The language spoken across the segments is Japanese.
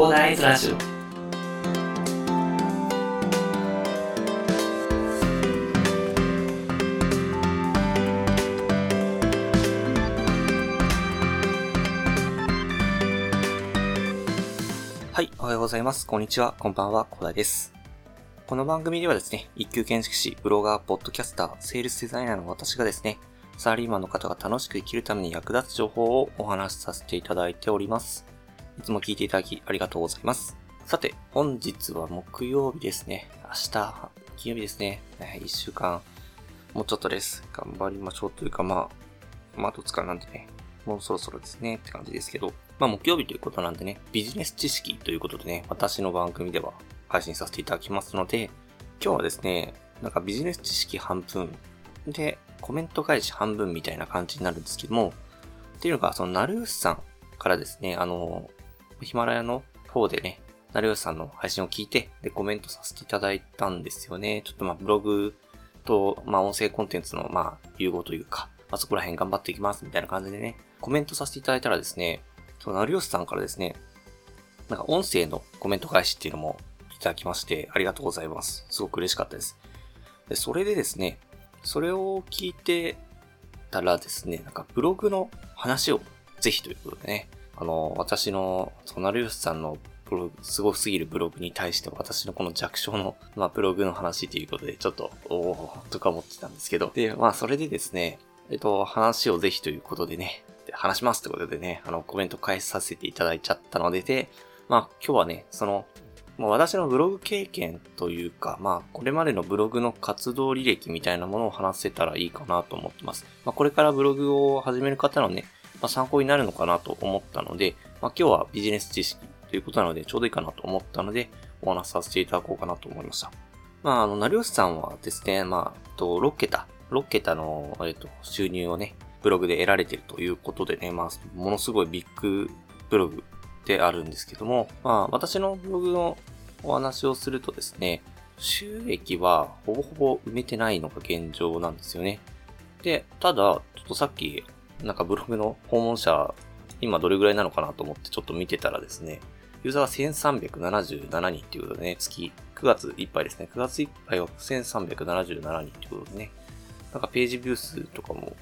コーダーイズラジオはい、おはようございます。こんにちは、こんばんは、コーダです。この番組ではですね、一級建築士、ブロガー、ポッドキャスター、セールスデザイナーの私がですね、サラリーマンの方が楽しく生きるために役立つ情報をお話しさせていただいております。いつも聞いていただきありがとうございます。さて、本日は木曜日ですね。明日、金曜日ですね。一週間、もうちょっとです。頑張りましょうというか、まあ、まあ、あと2日なんでね、もうそろそろですねって感じですけど、まあ木曜日ということなんでね、ビジネス知識ということでね、私の番組では配信させていただきますので、今日はですね、なんかビジネス知識半分で、コメント返し半分みたいな感じになるんですけども、っていうのが、その、なるよしさんからですね、あの、ヒマラヤの方でね、なるよさんの配信を聞いて、で、コメントさせていただいたんですよね。ちょっとまあ、ブログと、まあ、音声コンテンツの、まあ、融合というか、まあ、そこら辺頑張っていきます、みたいな感じでね、コメントさせていただいたらですね、その、なるよさんからですね、なんか音声のコメント返しっていうのもいただきまして、ありがとうございます。すごく嬉しかったです。で、それでですね、それを聞いてたらですね、なんかブログの話をぜひということでね、あの、私の、そのなるよしさんのブログ、すごすぎるブログに対して私のこの弱小の、まあ、ブログの話ということで、ちょっと、おーとか思ってたんですけど、で、まあ、それでですね、えっと、話をぜひということでね、で話しますってことでね、あの、コメント返させていただいちゃったので、で、まあ、今日はね、その、まあ、私のブログ経験というか、まあ、これまでのブログの活動履歴みたいなものを話せたらいいかなと思ってます。まあ、これからブログを始める方のね、まあ、参考になるのかなと思ったので、まあ、今日はビジネス知識ということなので、ちょうどいいかなと思ったので、お話しさせていただこうかなと思いました。まあ、あの、成吉さんはですね、まあ、と6桁、6桁の、えっと、収入をね、ブログで得られてるということでね、まあ、ものすごいビッグブログであるんですけども、まあ、私のブログのお話をするとですね、収益はほぼほぼ埋めてないのが現状なんですよね。で、ただ、ちょっとさっき、なんかブログの訪問者、今どれぐらいなのかなと思ってちょっと見てたらですね、ユーザーが1377人っていうことでね、月、9月いっぱいですね。9月いっぱいは1377人っていうことでね、なんかページビュー数とかも、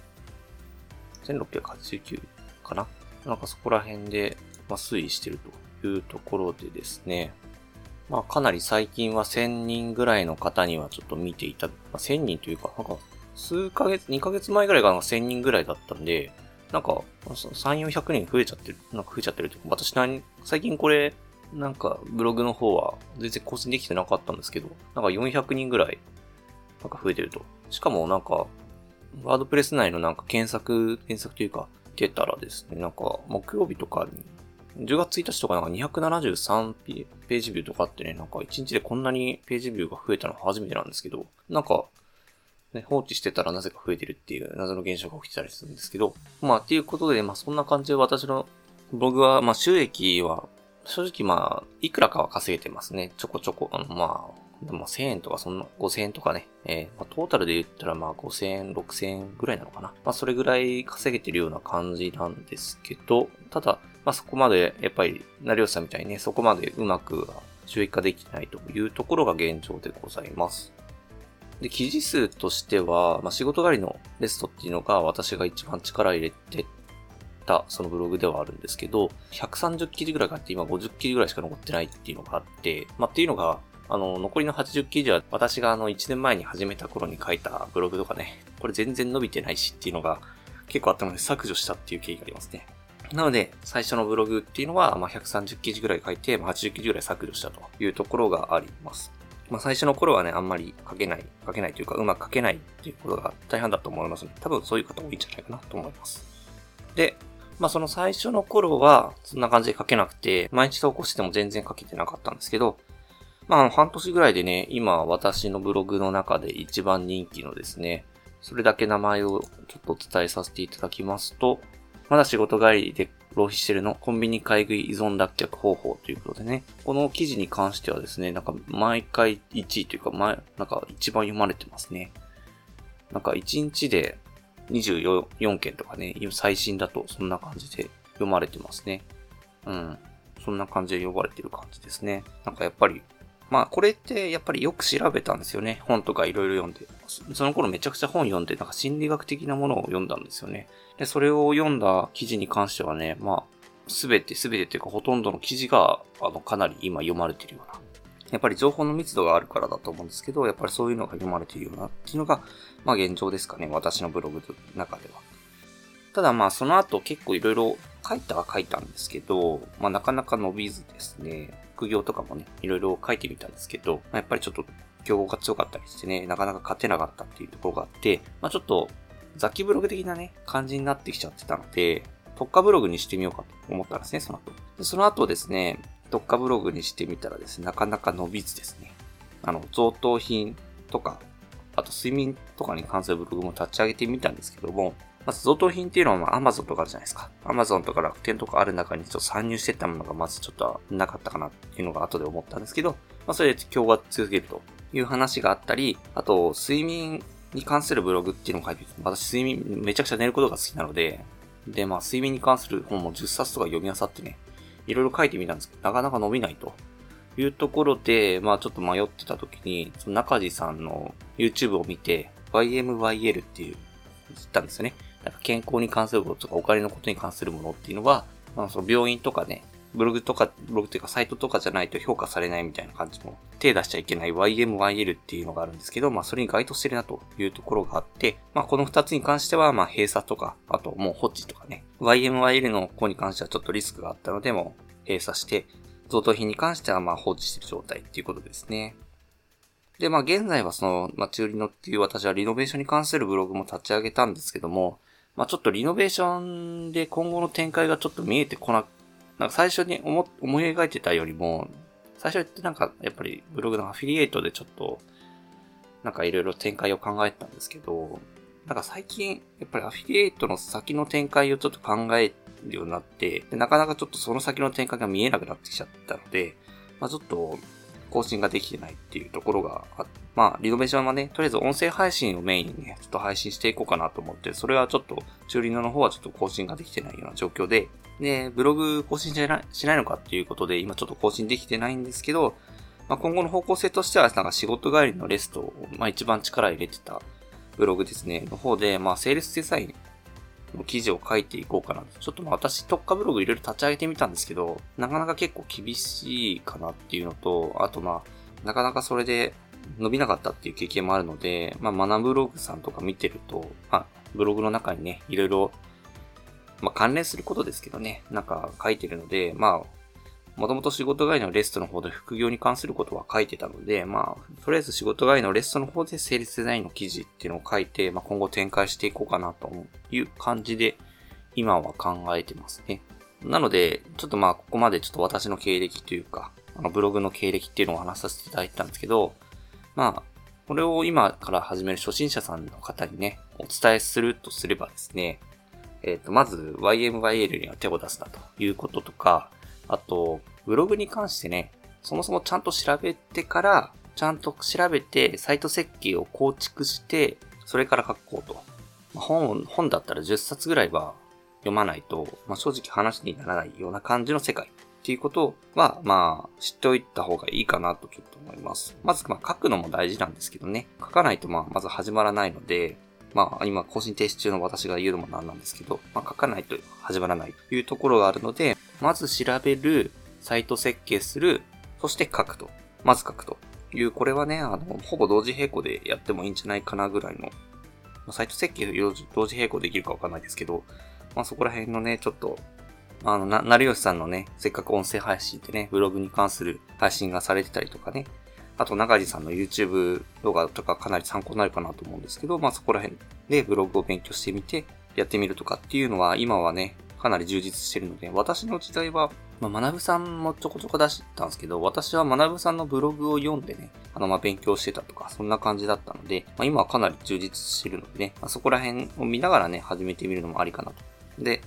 1689かな？なんかそこら辺で、ま、推移してるというところでですね、まあかなり最近は1000人ぐらいの方にはちょっと見ていた、まあ、1000人というか、なんか数ヶ月、2ヶ月前ぐらいがなんか1000人ぐらいだったんで、なんか3、400人増えちゃってる、なんか増えちゃってるというか、私何、最近これ、なんかブログの方は全然更新できてなかったんですけど、なんか400人ぐらい、なんか増えてると。しかもなんか、ワードプレス内のなんか検索、検索というか、出たらですね、なんか木曜日とかに10月1日とかなんか273ページビューとかあってね、なんか1日でこんなにページビューが増えたのは初めてなんですけど、なんか、ね、放置してたらなぜか増えてるっていう謎の現象が起きてたりするんですけど、まあっていうことで、まあそんな感じで私のブログは、まあ収益は、正直まあ、いくらかは稼げてますね。ちょこちょこ。あの、まあ、でも1000円とかそんな、5000円とかね。えーまあ、トータルで言ったらまあ5000円、6000円ぐらいなのかな。まあそれぐらい稼げてるような感じなんですけど、ただ、まあそこまで、やっぱり、成吉さんみたいにね、そこまでうまく収益化できないというところが現状でございます。で、記事数としては、まあ仕事帰りのレストっていうのが私が一番力入れてた、そのブログではあるんですけど、130記事ぐらいがあって、今50記事ぐらいしか残ってないっていうのがあって、まあっていうのが、あの、残りの80記事は私があの1年前に始めた頃に書いたブログとかね、これ全然伸びてないしっていうのが結構あったので削除したっていう経緯がありますね。なので、最初のブログっていうのは、まあ、130記事ぐらい書いて、まあ、80記事ぐらい削除したというところがあります。まあ、最初の頃はね、あんまり書けない、書けないというか、うまく書けないっていうことが大半だと思いますので、多分そういう方多いんじゃないかなと思います。で、まあその最初の頃は、そんな感じで書けなくて、毎日投稿しても全然書けてなかったんですけど、まあ半年ぐらいでね、今私のブログの中で一番人気のですね、それだけ名前をちょっとお伝えさせていただきますと、まだ仕事帰りで浪費してるの？コンビニ買い食い依存脱却方法ということでね、この記事に関してはですね、なんか毎回1位というか、前、なんか一番読まれてますね。なんか1日で24件とかね、最新だとそんな感じで読まれてますね。うん。そんな感じで呼ばれてる感じですね。なんかやっぱり、まあこれってやっぱりよく調べたんですよね。本とかいろいろ読んで。その頃めちゃくちゃ本読んで、なんか心理学的なものを読んだんですよね。で、それを読んだ記事に関してはね、まあ、すべてすべてっていうかほとんどの記事が、あの、かなり今読まれているような。やっぱり情報の密度があるからだと思うんですけど、やっぱりそういうのが読まれているようなっていうのが、まあ現状ですかね。私のブログの中では。ただまあその後結構いろいろ書いたは書いたんですけど、まあなかなか伸びずですね、副業とかもね、いろいろ書いてみたんですけど、まあ、やっぱりちょっと競合が強かったりしてね、なかなか勝てなかったっていうところがあって、まあちょっと雑記ブログ的なね、感じになってきちゃってたので、特化ブログにしてみようかと思ったんですね、その後。でその後ですね、特化ブログにしてみたらですね、なかなか伸びずですね。あの、贈答品とか、あと睡眠とかに関するブログも立ち上げてみたんですけども、まず贈答品っていうのはまあ Amazon とかあるじゃないですか。Amazon とか楽天とかある中にちょっと参入してたものがまずちょっとなかったかなっていうのが後で思ったんですけど、まあそれで今日は続けるという話があったり、あと睡眠に関するブログっていうのを書いて私睡眠めちゃくちゃ寝ることが好きなので、でまあ睡眠に関する本も10冊とか読み漁ってね、いろいろ書いてみたんですけど、なかなか伸びないと。いうところで、まあちょっと迷ってた時に、その中地さんの YouTube を見て、YMYL っていう、言ったんですよね。なんか健康に関することとかお金のことに関するものっていうのは、まあその病院とかね、ブログとか、ブログっていうかサイトとかじゃないと評価されないみたいな感じも、手出しちゃいけない YMYL っていうのがあるんですけど、まあそれに該当してるなというところがあって、まあこの二つに関しては、まあ閉鎖とか、あともう放置とかね、YMYL の子に関してはちょっとリスクがあったので、も閉鎖して、贈答品に関してはまあ放置してる状態っていうことですね。で、まあ現在はその、まあ中リノっていう私はリノベーションに関するブログも立ち上げたんですけども、まあちょっとリノベーションで今後の展開がちょっと見えてこなく、なんか最初に思思い描いてたよりも、最初ってなんかやっぱりブログのアフィリエイトでちょっと、なんかいろいろ展開を考えてたんですけど、なんか最近、やっぱりアフィリエイトの先の展開をちょっと考えるようになって、でなかなかちょっとその先の展開が見えなくなってきちゃったので、まあちょっと更新ができてないっていうところがあまあ、リノベーションはね、とりあえず音声配信をメインにね、ちょっと配信していこうかなと思って、それはちょっと、中リノの方はちょっと更新ができてないような状況で、で、ブログ更新しないしないのかっていうことで、今ちょっと更新できてないんですけど、まあ、今後の方向性としては、なんか仕事帰りのレストを、まあ、一番力入れてたブログですね、の方で、まあ、セールスデザインの記事を書いていこうかなと。ちょっとまあ私特化ブログいろいろ立ち上げてみたんですけど、なかなか結構厳しいかなっていうのと、あとまあ、なかなかそれで伸びなかったっていう経験もあるので、まあ、マナブログさんとか見てると、まあ、ブログの中にね、いろいろ、まあ、関連することですけどね、なんか書いてるので、まあ、もともと仕事帰りのレストの方で副業に関することは書いてたので、まあ、とりあえず仕事帰りのレストの方でセールスデザインの記事っていうのを書いて、まあ、今後展開していこうかなという感じで、今は考えてますね。なので、ちょっとまあ、ここまでちょっと私の経歴というか、あのブログの経歴っていうのを話させていただいたんですけど、まあ、これを今から始める初心者さんの方にね、お伝えするとすればですね、えっ、ー、と、まず YMYL には手を出すなということとか、あと、ブログに関してね、そもそもちゃんと調べてから、ちゃんと調べて、サイト設計を構築して、それから書こうと。本、本だったら10冊ぐらいは読まないと、まあ、正直話にならないような感じの世界っていうことは、まあ、知っておいた方がいいかなとちょっと思います。まず、まあ、書くのも大事なんですけどね。書かないと、まあ、まず始まらないので、まあ、今、更新停止中の私が言うのもなんなんですけど、まあ、書かないと始まらないというところがあるので、まず調べる、サイト設計する、そして書くと。まず書くという、これはね、あの、ほぼ同時並行でやってもいいんじゃないかなぐらいの、まサイト設計同時並行できるかわかんないですけど、まあそこら辺のね、ちょっと、あの、な、なるよしさんのね、せっかく音声配信ってね、ブログに関する配信がされてたりとかね、あと、中地さんの YouTube 動画とかかなり参考になるかなと思うんですけど、まあそこら辺でブログを勉強してみて、やってみるとかっていうのは、今はね、かなり充実してるので、私の時代は、まあ、学さんもちょこちょこ出してたんですけど、私は学さんのブログを読んでね、あの、ま、勉強してたとか、そんな感じだったので、まあ、今はかなり充実してるのでね、まあ、そこら辺を見ながらね、始めてみるのもありかなと。で、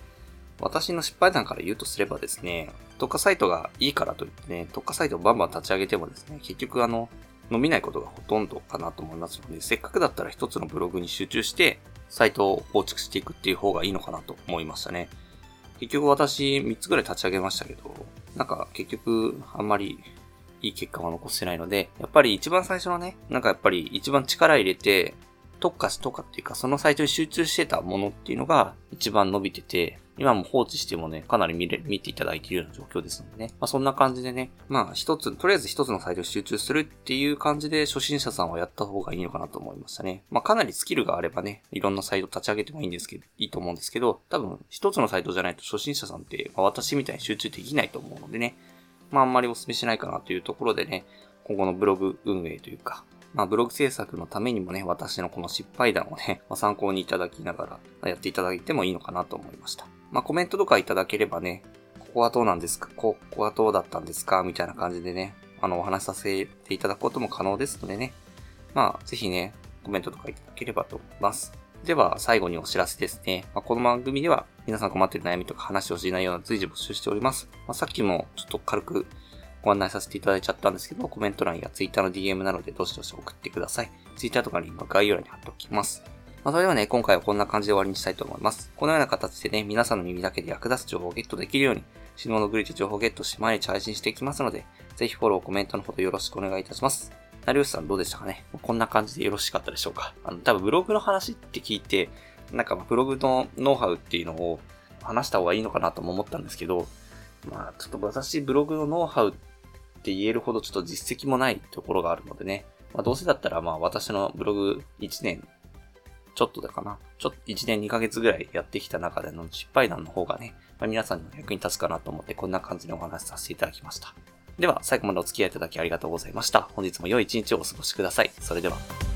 私の失敗談から言うとすればですね、特化サイトがいいからといってね、特化サイトをバンバン立ち上げてもですね、結局あの、伸びないことがほとんどかなと思いますので、せっかくだったら一つのブログに集中して、サイトを構築していくっていう方がいいのかなと思いましたね。結局私3つぐらい立ち上げましたけど、なんか結局あんまりいい結果は残してないので、やっぱり一番最初のね、なんかやっぱり一番力入れて、特化しとかっていうか、そのサイトに集中してたものっていうのが一番伸びてて、今も放置してもね、かなり見れ、見ていただいているような状況ですのでね。まあそんな感じでね、まあ一つ、とりあえず一つのサイトに集中するっていう感じで初心者さんはやった方がいいのかなと思いましたね。まあかなりスキルがあればね、いろんなサイト立ち上げてもいいんですけど、いいと思うんですけど、多分一つのサイトじゃないと初心者さんって、まあ、私みたいに集中できないと思うのでね、まああんまりお勧めしないかなというところでね、今後のブログ運営というか、まあ、ブログ制作のためにもね、私のこの失敗談をね、まあ、参考にいただきながらやっていただいてもいいのかなと思いました。まあ、コメントとかいただければね、ここはどうなんですかここはどうだったんですかみたいな感じでね、あの、お話しさせていただくことも可能ですのでね。まあ、ぜひね、コメントとかいただければと思います。では、最後にお知らせですね。まあ、この番組では、皆さん困っている悩みとか話してほしい内容を随時募集しております。まあ、さっきもちょっと軽くご案内させていただいちゃったんですけど、コメント欄や Twitter の DM なのでどしどし送ってください。Twitter とかに概要欄に貼っておきます。まあ、それではね、今回はこんな感じで終わりにしたいと思います。このような形でね、皆さんの耳だけで役立つ情報をゲットできるように、死ぬものグリで情報をゲットし、毎日配信していきますので、ぜひフォロー、コメントのほどよろしくお願いいたします。成吉さんどうでしたかね？こんな感じでよろしかったでしょうか？あの、多分ブログの話って聞いて、なんかブログのノウハウっていうのを話した方がいいのかなとも思ったんですけど、まあ、ちょっと私ブログのノウハウっって言えるほどちょっと実績もないところがあるのでね。まあ、どうせだったらまあ私のブログ1年ちょっとだかな。ちょっと1年2ヶ月ぐらいやってきた中での失敗談の方がね、まあ、皆さんに役に立つかなと思ってこんな感じでお話しさせていただきました。では、最後までお付き合いいただきありがとうございました。本日も良い一日をお過ごしください。それでは。